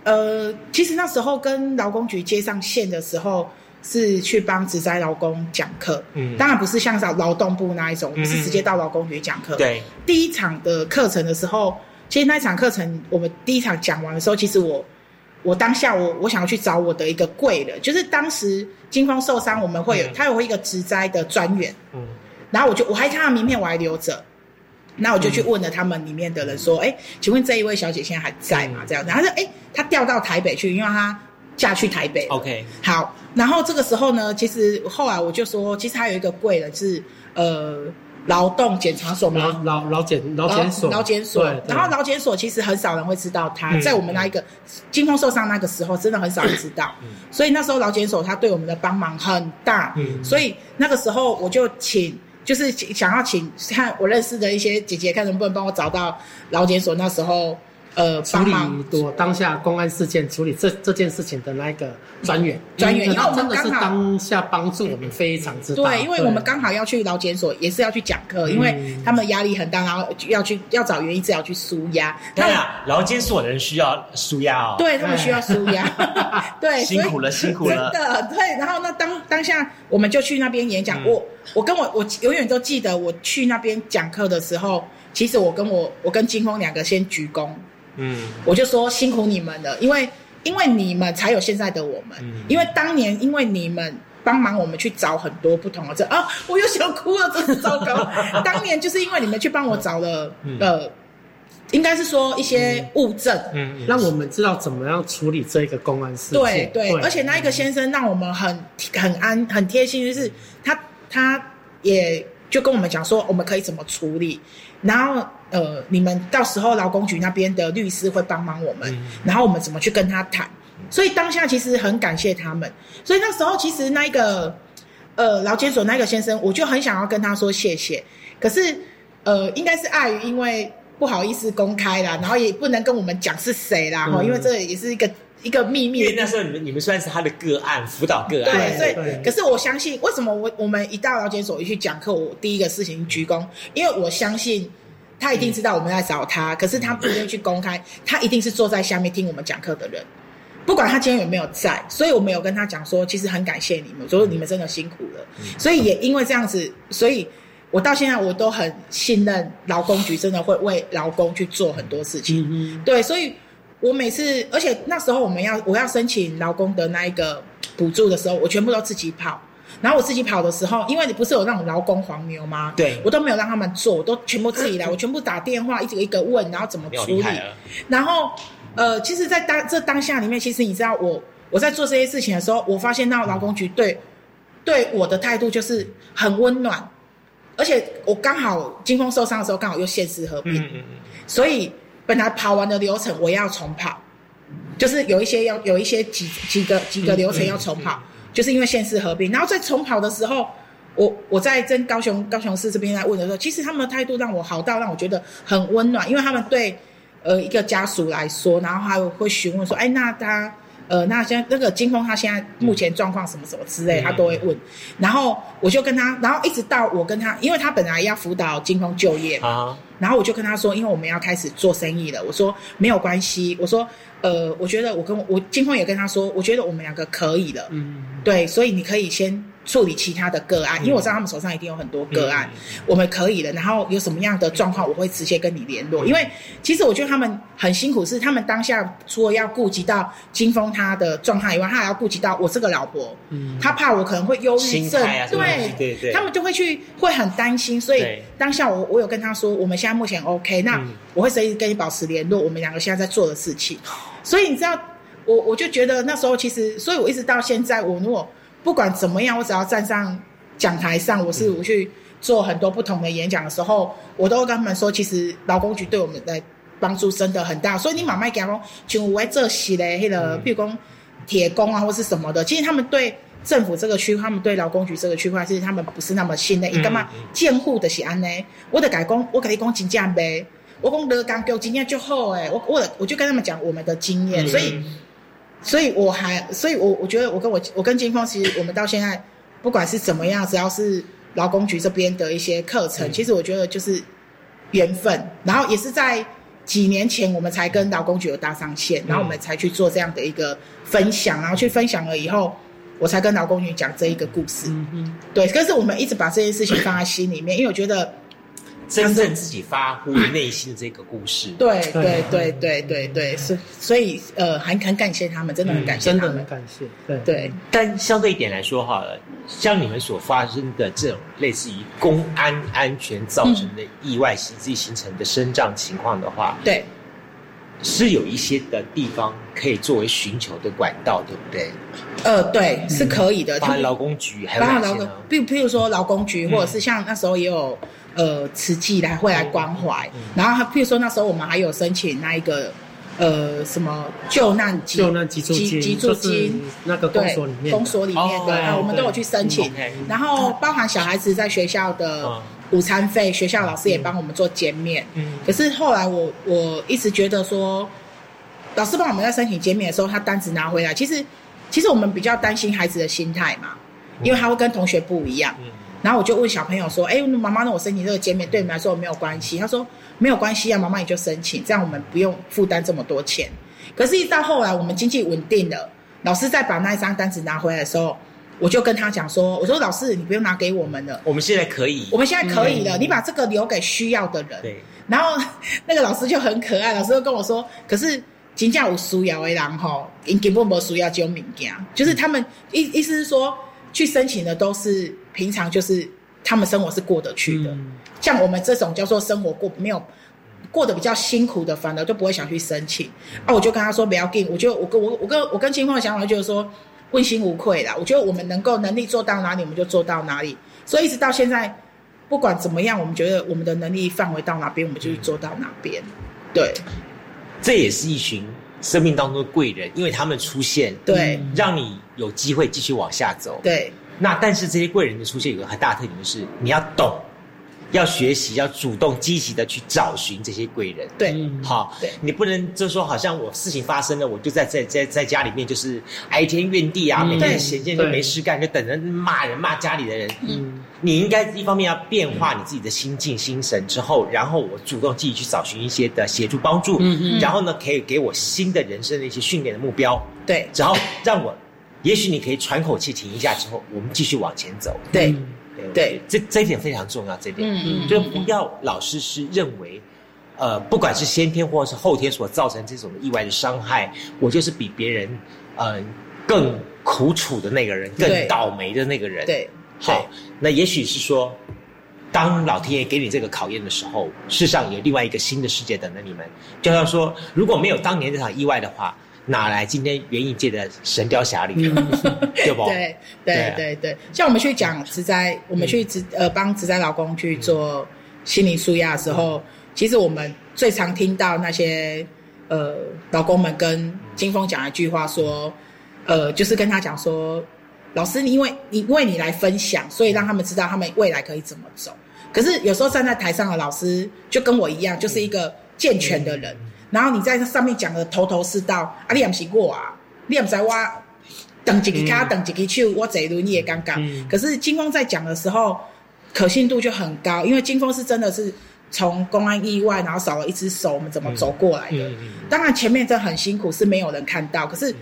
呃，其实那时候跟劳工局接上线的时候，是去帮职灾劳工讲课，嗯，当然不是像劳劳动部那一种，是直接到劳工局讲课。对，第一场的课程的时候，其实那一场课程我们第一场讲完的时候，其实我我当下我我想要去找我的一个贵人，就是当时金光受伤，我们会有他有一个职灾的专员，嗯。然后我就我还看到名片，我还留着。那我就去问了他们里面的人说：“哎，请问这一位小姐现在还在吗？”这样，然后说：“哎，她调到台北去，因为她嫁去台北。” OK，好。然后这个时候呢，其实后来我就说，其实还有一个贵人是呃。劳动检查所嘛？劳劳劳检劳检所，劳检所。然后劳检所其实很少人会知道他，在我们那一个金峰受伤那个时候，真的很少人知道。所以那时候劳检所他对我们的帮忙很大。所以那个时候我就请，就是想要请看我认识的一些姐姐，看能不能帮我找到劳检所那时候。呃，处理我当下公安事件处理这这件事情的那个专员，专员，因为我们刚好当下帮助我们非常之大。对，因为我们刚好要去劳检所，也是要去讲课，因为他们压力很大，然后要去要找原因治疗去舒压。对啊，劳检所的人需要舒压哦。对他们需要舒压，(laughs) 对，辛苦了，辛苦了。真的，对。然后那当当下我们就去那边演讲，我我跟我我永远都记得我去那边讲课的时候，其实我跟我我跟金峰两个先鞠躬。嗯，我就说辛苦你们了，因为因为你们才有现在的我们。嗯，因为当年因为你们帮忙我们去找很多不同的这啊，我又想哭了，真是糟糕。(laughs) 当年就是因为你们去帮我找了呃应该是说一些物证，嗯，让我们知道怎么样处理这一个公安事件。对对，而且那一个先生让我们很很安很贴心，就是他他也就跟我们讲说我们可以怎么处理，然后呃，你们到时候劳工局那边的律师会帮忙我们，然后我们怎么去跟他谈。所以当下其实很感谢他们。所以那时候其实那一个呃劳监所那个先生，我就很想要跟他说谢谢，可是呃应该是碍于因为。不好意思公开啦，然后也不能跟我们讲是谁啦，哈，因为这也是一个一个秘密。因为那时候你们你们算是他的个案辅导个案，对，所以可是我相信，为什么我我们一到劳检所一去讲课，我第一个事情鞠躬，因为我相信他一定知道我们在找他，可是他不愿意去公开，他一定是坐在下面听我们讲课的人，不管他今天有没有在，所以我没有跟他讲说，其实很感谢你们，说你们真的辛苦了，所以也因为这样子，所以。我到现在我都很信任劳工局，真的会为劳工去做很多事情。对，所以我每次，而且那时候我们要我要申请劳工的那一个补助的时候，我全部都自己跑。然后我自己跑的时候，因为你不是有那种劳工黄牛吗？对，我都没有让他们做，我都全部自己来，(laughs) 我全部打电话一个一个问，然后怎么处理。然后呃，其实，在当这当下里面，其实你知道，我我在做这些事情的时候，我发现到劳工局对对我的态度就是很温暖。而且我刚好金峰受伤的时候，刚好又现实合并，所以本来跑完的流程我要重跑，就是有一些要有一些几几个几个流程要重跑，就是因为现实合并。然后在重跑的时候，我我在跟高雄高雄市这边来问的时候，其实他们的态度让我好到让我觉得很温暖，因为他们对呃一个家属来说，然后还会询问说，哎，那他。呃，那现在那个金峰他现在目前状况什么什么之类，他都会问。然后我就跟他，然后一直到我跟他，因为他本来要辅导金峰就业啊，然后我就跟他说，因为我们要开始做生意了，我说没有关系，我说呃，我觉得我跟我金峰也跟他说，我觉得我们两个可以了，嗯，对，所以你可以先。处理其他的个案，因为我知道他们手上一定有很多个案，我们可以的。然后有什么样的状况，我会直接跟你联络。因为其实我觉得他们很辛苦，是他们当下除了要顾及到金峰他的状态以外，他还要顾及到我这个老婆，嗯他怕我可能会忧郁症，对对对，他们就会去会很担心。所以当下我我有跟他说，我们现在目前 OK，那我会随时跟你保持联络，我们两个现在在做的事情。所以你知道，我我就觉得那时候其实，所以我一直到现在，我如果。不管怎么样，我只要站上讲台上，我是我去做很多不同的演讲的时候，我都会跟他们说，其实劳工局对我们的帮助真的很大。所以你慢慢讲，就我这些嘞，那个譬如讲铁工啊，或是什么的，其实他们对政府这个区，他们对劳工局这个区块，其实他们不是那么信任。你干嘛监护的是安呢？我得改工，我可以讲真正呗。我讲乐刚给我经验就好诶，我我我就跟他们讲我们的经验，所以。所以我还，所以我我觉得我跟我我跟金峰，其实我们到现在不管是怎么样，只要是劳工局这边的一些课程，其实我觉得就是缘分。然后也是在几年前，我们才跟劳工局有搭上线，然后我们才去做这样的一个分享，然后去分享了以后，我才跟劳工局讲这一个故事。嗯嗯，对。可是我们一直把这件事情放在心里面，因为我觉得。真正自己发乎内心的这个故事，对对对对对对，是所以呃，很很感谢他们，真的很感谢他们，很感谢。对对，但相对一点来说哈，像你们所发生的这种类似于公安安全造成的意外袭击形成的生障情况的话，对，是有一些的地方可以作为寻求的管道，对不对？呃，对，是可以的。包括劳工局，还有哪些呢？比譬如说劳工局，或者是像那时候也有。呃，慈济来会来关怀，然后他譬如说那时候我们还有申请那一个呃什么救难救难急助金，急助金那个公所里面，公所里面的，我们都有去申请。然后包含小孩子在学校的午餐费，学校老师也帮我们做减免。嗯，可是后来我我一直觉得说，老师帮我们在申请减免的时候，他单子拿回来，其实其实我们比较担心孩子的心态嘛，因为他会跟同学不一样。然后我就问小朋友说：“哎，妈妈，那我申请这个减免对你们来说没有关系？”他说：“没有关系啊，妈妈你就申请，这样我们不用负担这么多钱。”可是，一到后来我们经济稳定了，老师再把那一张单子拿回来的时候，我就跟他讲说：“我说老师，你不用拿给我们了，我们现在可以，我们现在可以了，你把这个留给需要的人。”对。然后那个老师就很可爱，老师就跟我说：“可是金价有需要的人吼，根本没需要就物件，就是他们意意思是说。”去申请的都是平常就是他们生活是过得去的，像我们这种叫做生活过没有过得比较辛苦的，反而就不会想去申请。啊，我就跟他说不要进，我就我跟我我跟我跟清风的想法就是说问心无愧啦。我觉得我们能够能力做到哪里，我们就做到哪里。所以一直到现在，不管怎么样，我们觉得我们的能力范围到哪边，我们就去做到哪边。对，这也是一群生命当中的贵人，因为他们出现，对，让你有机会继续往下走。对，那但是这些贵人的出现有个很大的特点，就是你要懂。要学习，要主动积极的去找寻这些贵人。对，好，你不能就说好像我事情发生了，我就在在在在家里面就是哀天怨地啊，每天闲闲就没事干，就等着骂人骂家里的人。嗯，你应该一方面要变化你自己的心境心神之后，然后我主动积极去找寻一些的协助帮助。嗯嗯，然后呢，可以给我新的人生的一些训练的目标。对，然后让我，也许你可以喘口气停一下之后，我们继续往前走。对。对，这这一点非常重要。这点，嗯嗯，就不要老是是认为，呃，不管是先天或者是后天所造成这种意外的伤害，我就是比别人，呃，更苦楚的那个人，更倒霉的那个人。对，好，那也许是说，当老天爷给你这个考验的时候，世上有另外一个新的世界等着你们。就像说，如果没有当年这场意外的话。哪来今天园艺界的神雕侠侣？(laughs) 对不？对对对对，像我们去讲植栽，我们去植呃帮植栽老公去做心灵舒压的时候，其实我们最常听到那些呃老公们跟金峰讲一句话，说呃就是跟他讲说，老师你因为你因为你来分享，所以让他们知道他们未来可以怎么走。可是有时候站在台上的老师就跟我一样，就是一个健全的人。然后你在这上面讲的头头是道，啊，你也不是我啊，你也不知我等几个卡，等几个去，我这一轮你也刚刚。可是金峰在讲的时候，可信度就很高，因为金峰是真的是从公安意外，然后少了一只手，我们怎么走过来的？当然前面真的很辛苦，是没有人看到。可是，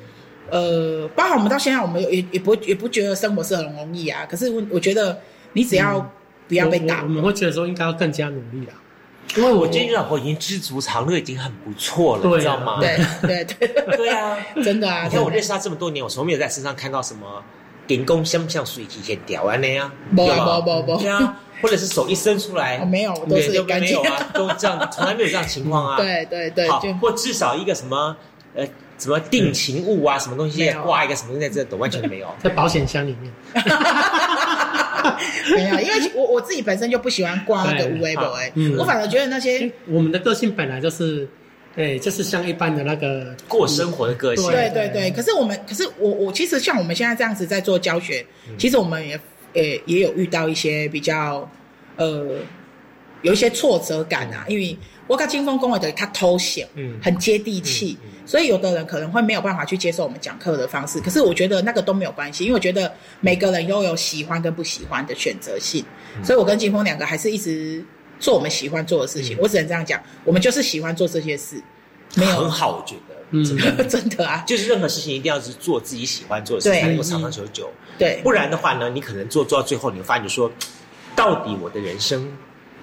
呃，包括我们到现在，我们也也不也不觉得生活是很容易啊。可是我我觉得，你只要不要被打，我们会觉得说应该要更加努力啦。因为我觉得你老婆已经知足常乐，已经很不错了，你知道吗？对 (laughs) 对对对啊，(laughs) 真的啊！你看我认识他这么多年，我从没有在身上看到什么顶工像不像水提线掉完那样，不不不不，对啊，或者是手一伸出来，没有，都是干净啊，都这样，从来没有这样情况啊。(laughs) 对对对，好，或至少一个什么呃什么定情物啊，什么东西挂一个什么东西在这都完全没有，在保险箱里面。(laughs) 没有，因为我我自己本身就不喜欢挂那个无微博哎，我反而觉得那些我们的个性本来就是，对，就是像一般的那个过生活的个性。对。对对，可是我们，可是我我其实像我们现在这样子在做教学，其实我们也也也有遇到一些比较呃有一些挫折感啊，因为。我看金峰公会的他偷闲，嗯，很接地气，所以有的人可能会没有办法去接受我们讲课的方式。可是我觉得那个都没有关系，因为我觉得每个人都有喜欢跟不喜欢的选择性。所以我跟金峰两个还是一直做我们喜欢做的事情。我只能这样讲，我们就是喜欢做这些事，没有很好，我觉得，嗯，真的 (laughs) 啊，就是任何事情一定要是做自己喜欢做的事情，才能够长长久久。对，不然的话呢，你可能做做到最后，你会发现说，到底我的人生。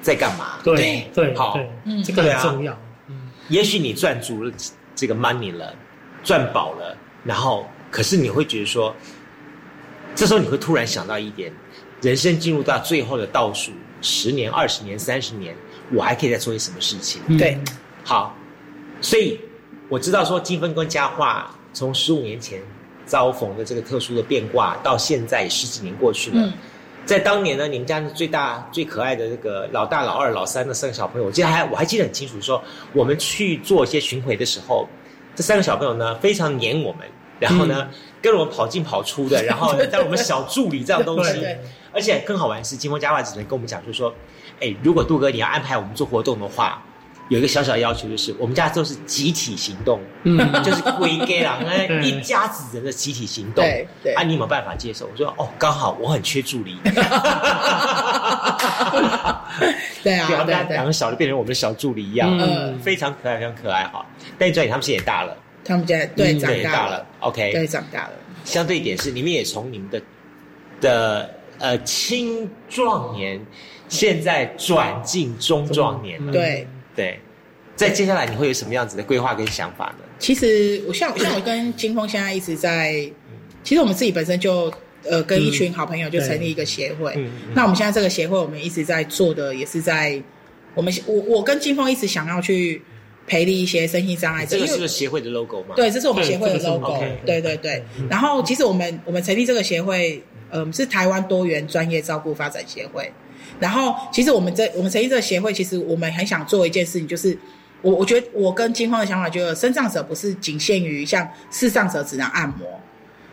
在干嘛？对对，好，这个很重要。嗯，也许你赚足了这个 money 了，赚饱了，然后可是你会觉得说，这时候你会突然想到一点，人生进入到最后的倒数十年、二十年、三十年，我还可以再做些什么事情？对，好，所以我知道说金分跟佳话从十五年前遭逢的这个特殊的变卦，到现在十几年过去了。在当年呢，你们家最大最可爱的这个老大、老二、老三的三个小朋友，我记得还我还记得很清楚。说我们去做一些巡回的时候，这三个小朋友呢非常黏我们，然后呢跟我们跑进跑出的，然后当我们小助理这样东西。(laughs) 而且更好玩是，金峰家话只能跟我们讲，就是说，哎，如果杜哥你要安排我们做活动的话。有一个小小的要求，就是我们家都是集体行动，嗯，就是归给了 (laughs) 一家子人的集体行动。对对，啊，你有没有办法接受？我说哦，刚好我很缺助理。(laughs) (laughs) 对啊，对啊，两个小的变成我们的小助理一样，嗯，非常可爱，非常可爱哈。但转眼他们现在也大了，他们家对长大了，OK，对长大了。相对一点是，你们也从你们的的呃青壮年，现在转进中壮年了，对。对，在接下来你会有什么样子的规划跟想法呢？其实我像像我跟金峰现在一直在，其实我们自己本身就呃跟一群好朋友就成立一个协会。那我们现在这个协会，我们一直在做的也是在我们我我跟金峰一直想要去培力一些身心障碍者，这个是个协会的 logo 吗？对，这是我们协会的 logo。对对对。然后其实我们我们成立这个协会，嗯，是台湾多元专业照顾发展协会。然后其实我们这我们成立这个协会，其实我们很想做一件事情，就是我我觉得我跟金峰的想法，就是身障者不是仅限于像视障者只能按摩。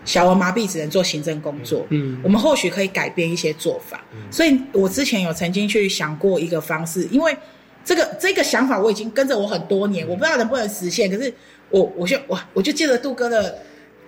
小儿麻痹只能做行政工作，嗯，我们或许可以改变一些做法。所以我之前有曾经去想过一个方式，因为这个这个想法我已经跟着我很多年，我不知道能不能实现。可是我我就我我就借着杜哥的。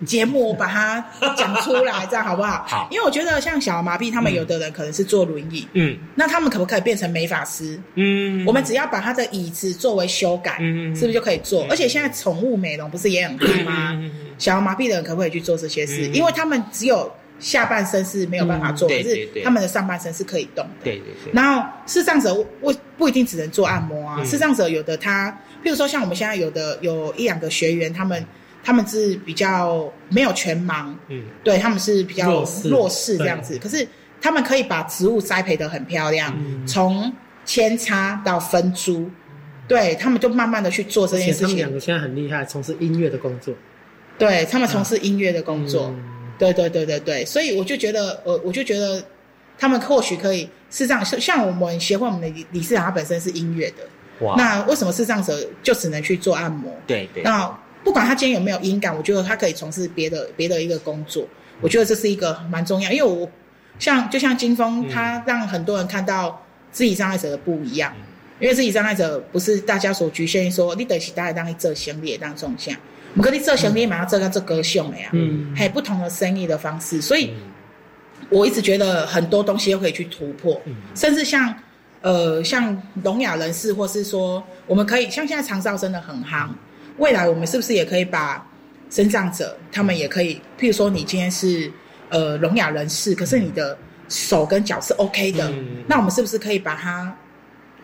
节目我把它讲出来，这样好不好？(laughs) 好，因为我觉得像小儿麻痹，他们有的人可能是坐轮椅，嗯，那他们可不可以变成美发师？嗯，我们只要把他的椅子作为修改，嗯，是不是就可以做？而且现在宠物美容不是也很酷吗？小儿麻痹的人可不可以去做这些事？因为他们只有下半身是没有办法做，可是他们的上半身是可以动的。对对对。然后视障者不不一定只能做按摩啊，视障者有的他，譬如说像我们现在有的有一两个学员，他们。他们是比较没有全盲，嗯，对他们是比较弱势这样子。可是他们可以把植物栽培的很漂亮，从扦插到分株，对他们就慢慢的去做这件事情。他们两个现在很厉害，从事音乐的工作。对他们从事音乐的工作，对对对对对。所以我就觉得，呃，我就觉得他们或许可以是这样。像像我们协会，我们的理事长他本身是音乐的，哇，那为什么视障者就只能去做按摩？对对，那。不管他今天有没有音感，我觉得他可以从事别的别的一个工作。我觉得这是一个蛮重要，因为我像就像金峰，他让很多人看到自己障碍者的不一样。因为自己障碍者不是大家所局限于说，你得起大家当一做行李当中像，我们可以做行李马上做个这歌秀的呀，嗯，还有不同的生意的方式。所以我一直觉得很多东西都可以去突破，甚至像呃像聋哑人士，或是说我们可以像现在长照真的很夯。未来我们是不是也可以把身障者，他们也可以，譬如说你今天是呃聋哑人士，可是你的手跟脚是 OK 的，那我们是不是可以把它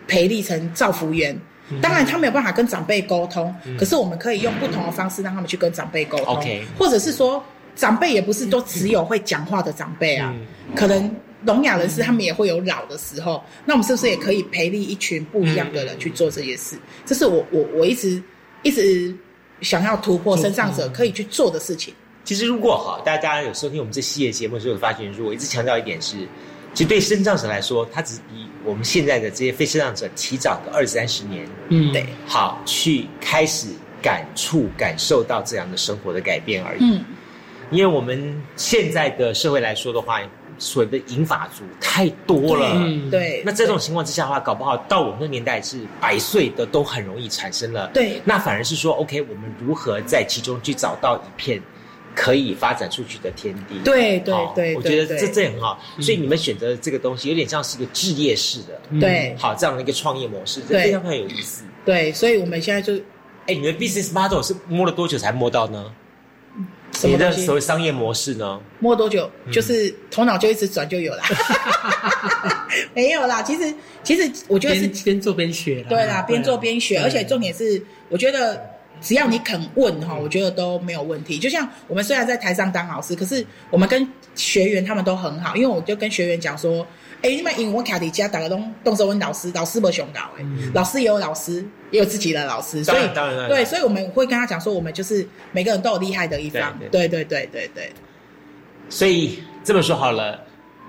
培力成造福员？当然他没有办法跟长辈沟通，可是我们可以用不同的方式让他们去跟长辈沟通，或者是说长辈也不是都只有会讲话的长辈啊，可能聋哑人士他们也会有老的时候，那我们是不是也可以培力一群不一样的人去做这些事？这是我我我一直。一直想要突破身障者可以去做的事情。其实，如果哈，大家有收听我们这系列节目的时候，发现，如果一直强调一点是，其实对身障者来说，他只比我们现在的这些非身障者提早个二三十年，嗯，对，好去开始感触、感受到这样的生活的改变而已。嗯，因为我们现在的社会来说的话。所谓的银发族太多了，对。那这种情况之下的话，搞不好到我们的年代是百岁的都很容易产生了。对。那反而是说，OK，我们如何在其中去找到一片可以发展出去的天地？对对对，我觉得这这很好。所以你们选择这个东西，有点像是一个置业式的，对，好这样的一个创业模式，非常非常有意思。对，所以我们现在就，哎，你们 business model 是摸了多久才摸到呢？你的所谓商业模式呢？摸多久？就是头脑就一直转就有了。(laughs) 没有啦，其实其实我觉得是边做边学。对啦，边做边学，而且重点是，我觉得只要你肯问哈，我觉得都没有问题。就像我们虽然在台上当老师，可是我们跟学员他们都很好，因为我就跟学员讲说。哎，你们因为我卡迪家打个东动手问老师，老师不熊搞哎，老师也有老师，也有自己的老师，所以当然对，所以我们会跟他讲说，我们就是每个人都有厉害的一方，对对对对对。所以这么说好了，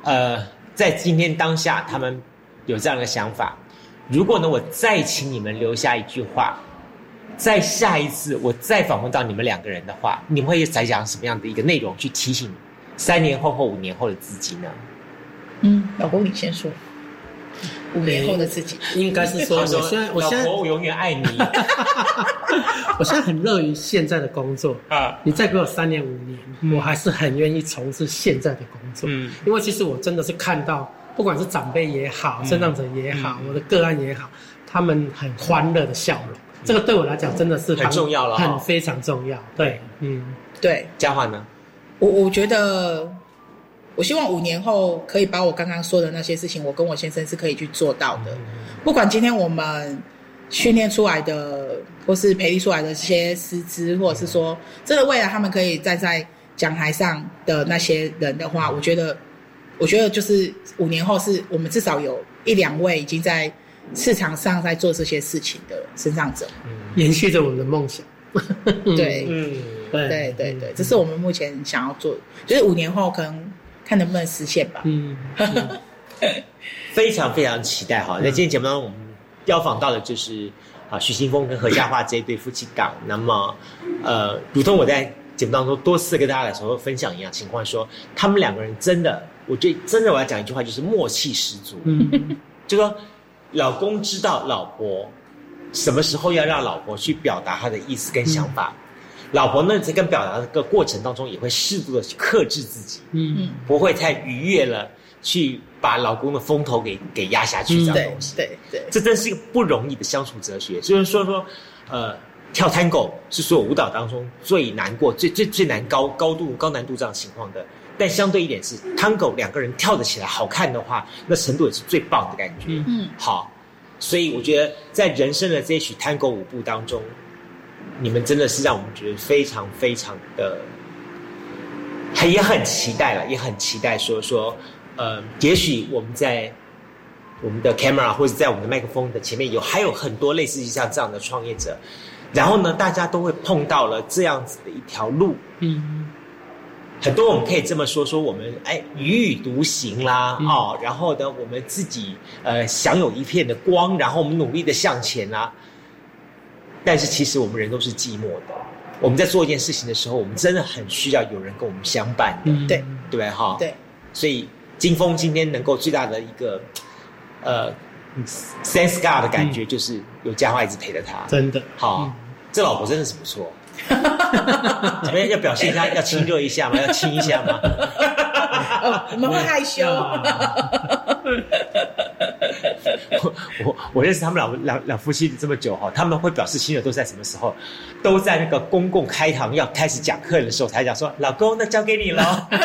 呃，在今天当下，他们有这样的想法。如果呢，我再请你们留下一句话，在下一次我再访问到你们两个人的话，你们会再讲什么样的一个内容去提醒三年后或五年后的自己呢？嗯，老公，你先说。五年后的自己，应该是说，我现在，我现在，我永远爱你。(laughs) 我现在很乐于现在的工作啊！你再给我三年五年，我还是很愿意从事现在的工作。嗯，因为其实我真的是看到，不管是长辈也好，生长者也好，我的个案也好，他们很欢乐的笑容，这个对我来讲真的是很重要了，很非常重要。对，嗯，对，嘉华呢？我我觉得。我希望五年后可以把我刚刚说的那些事情，我跟我先生是可以去做到的。不管今天我们训练出来的，或是培育出来的这些师资，或者是说真的未来他们可以站在讲台上的那些人的话，我觉得，我觉得就是五年后是我们至少有一两位已经在市场上在做这些事情的身上者，延续着我们的梦想。对，嗯，(laughs) 对。对对，这是我们目前想要做，就是五年后可能看能不能实现吧。嗯，(laughs) 非常非常期待哈！那今天节目当中，我们邀访到的就是啊徐新峰跟何家华这一对夫妻档。那么，呃，如同我在节目当中多次跟大家来说分享一样情况，说他们两个人真的，我觉得真的我要讲一句话，就是默契十足。嗯，就说老公知道老婆。什么时候要让老婆去表达他的意思跟想法？老婆呢，在跟表达的过程当中，也会适度的去克制自己，嗯，不会太愉悦了，去把老公的风头给给压下去这样东西。对对，这真是一个不容易的相处哲学。就是说说，呃，跳 Tango 是所有舞蹈当中最难过、最最最难高高度高难度这样情况的。但相对一点是，Tango 两个人跳得起来好看的话，那程度也是最棒的感觉。嗯，好。所以我觉得，在人生的这一曲探戈舞步当中，你们真的是让我们觉得非常非常的，很也很期待了，也很期待说说，呃，也许我们在我们的 camera 或者在我们的麦克风的前面有还有很多类似像这样的创业者，然后呢，大家都会碰到了这样子的一条路，嗯。很多我们可以这么说，说我们哎踽踽独行啦，哦，然后呢，我们自己呃享有一片的光，然后我们努力的向前啦。但是其实我们人都是寂寞的，我们在做一件事情的时候，我们真的很需要有人跟我们相伴的，对对哈？对。所以金峰今天能够最大的一个呃 sense God 的感觉，就是有佳话一直陪着他，真的好，这老婆真的是不错。(laughs) 怎么样？要表现一下，(laughs) 要亲热一下吗？要亲一下吗？(laughs) 我们会害羞。我我 (laughs) 我认识他们两两两夫妻这么久哈，他们会表示亲热都在什么时候？都在那个公共开堂要开始讲课的时候才讲说：“老公，那交给你了。(laughs) ” (laughs) 对，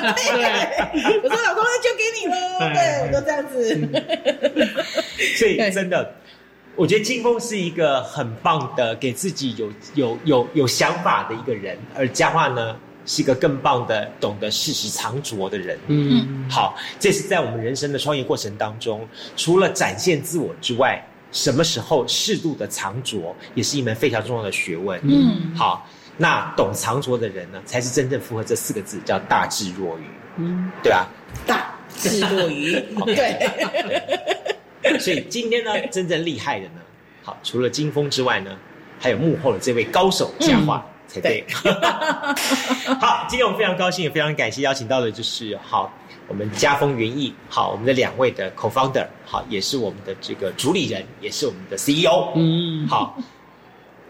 我说：“老公，那交给你了。”对，我都这样子。所以真的。我觉得金峰是一个很棒的，给自己有有有有想法的一个人，而佳话呢是一个更棒的，懂得适时藏拙的人。嗯，好，这是在我们人生的创业过程当中，除了展现自我之外，什么时候适度的藏拙，也是一门非常重要的学问。嗯，好，那懂藏拙的人呢，才是真正符合这四个字，叫大智若愚。嗯，对吧？大智若愚，(laughs) 对。所以今天呢，真正厉害的呢，好，除了金峰之外呢，还有幕后的这位高手佳话才对。(laughs) 好，今天我们非常高兴，也非常感谢邀请到的，就是好，我们家风园艺，好，我们的两位的 co-founder，好，也是我们的这个主理人，也是我们的 CEO，嗯，好。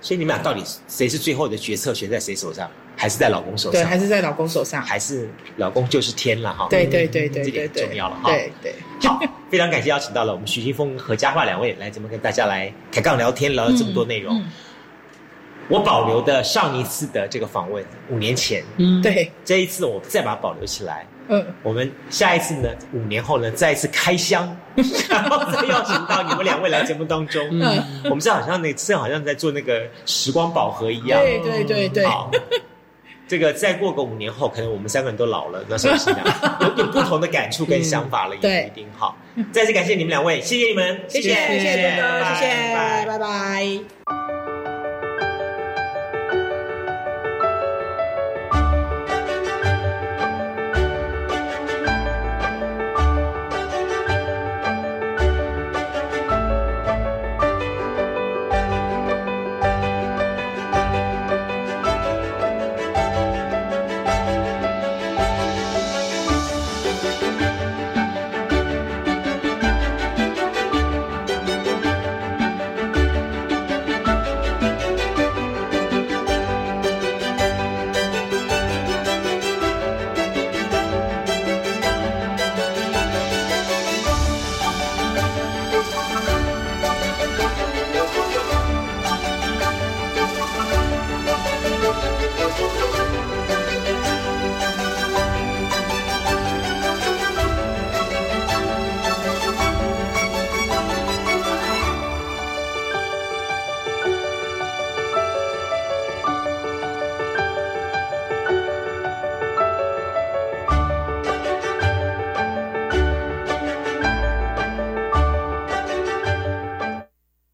所以你们俩到底谁是最后的决策权在谁手上？还是在老公手上？对，还是在老公手上？还是老公就是天了哈？对对对对，这点重要了哈。对对，好，非常感谢邀请到了我们徐新峰和佳话两位来这边跟大家来开杠聊天，聊了这么多内容。我保留的上一次的这个访问，五年前，嗯，对，这一次我再把它保留起来。嗯，我们下一次呢，五年后呢，再一次开箱，(laughs) 然后再邀请到你们两位来节目当中。嗯，我们这好像那次好像在做那个时光宝盒一样。对对对对。好。这个再过个五年后，可能我们三个人都老了，那时候是这样，(laughs) 有有不同的感触跟想法了，也不一定。好，再次感谢你们两位，谢谢你们，谢谢谢谢，拜拜。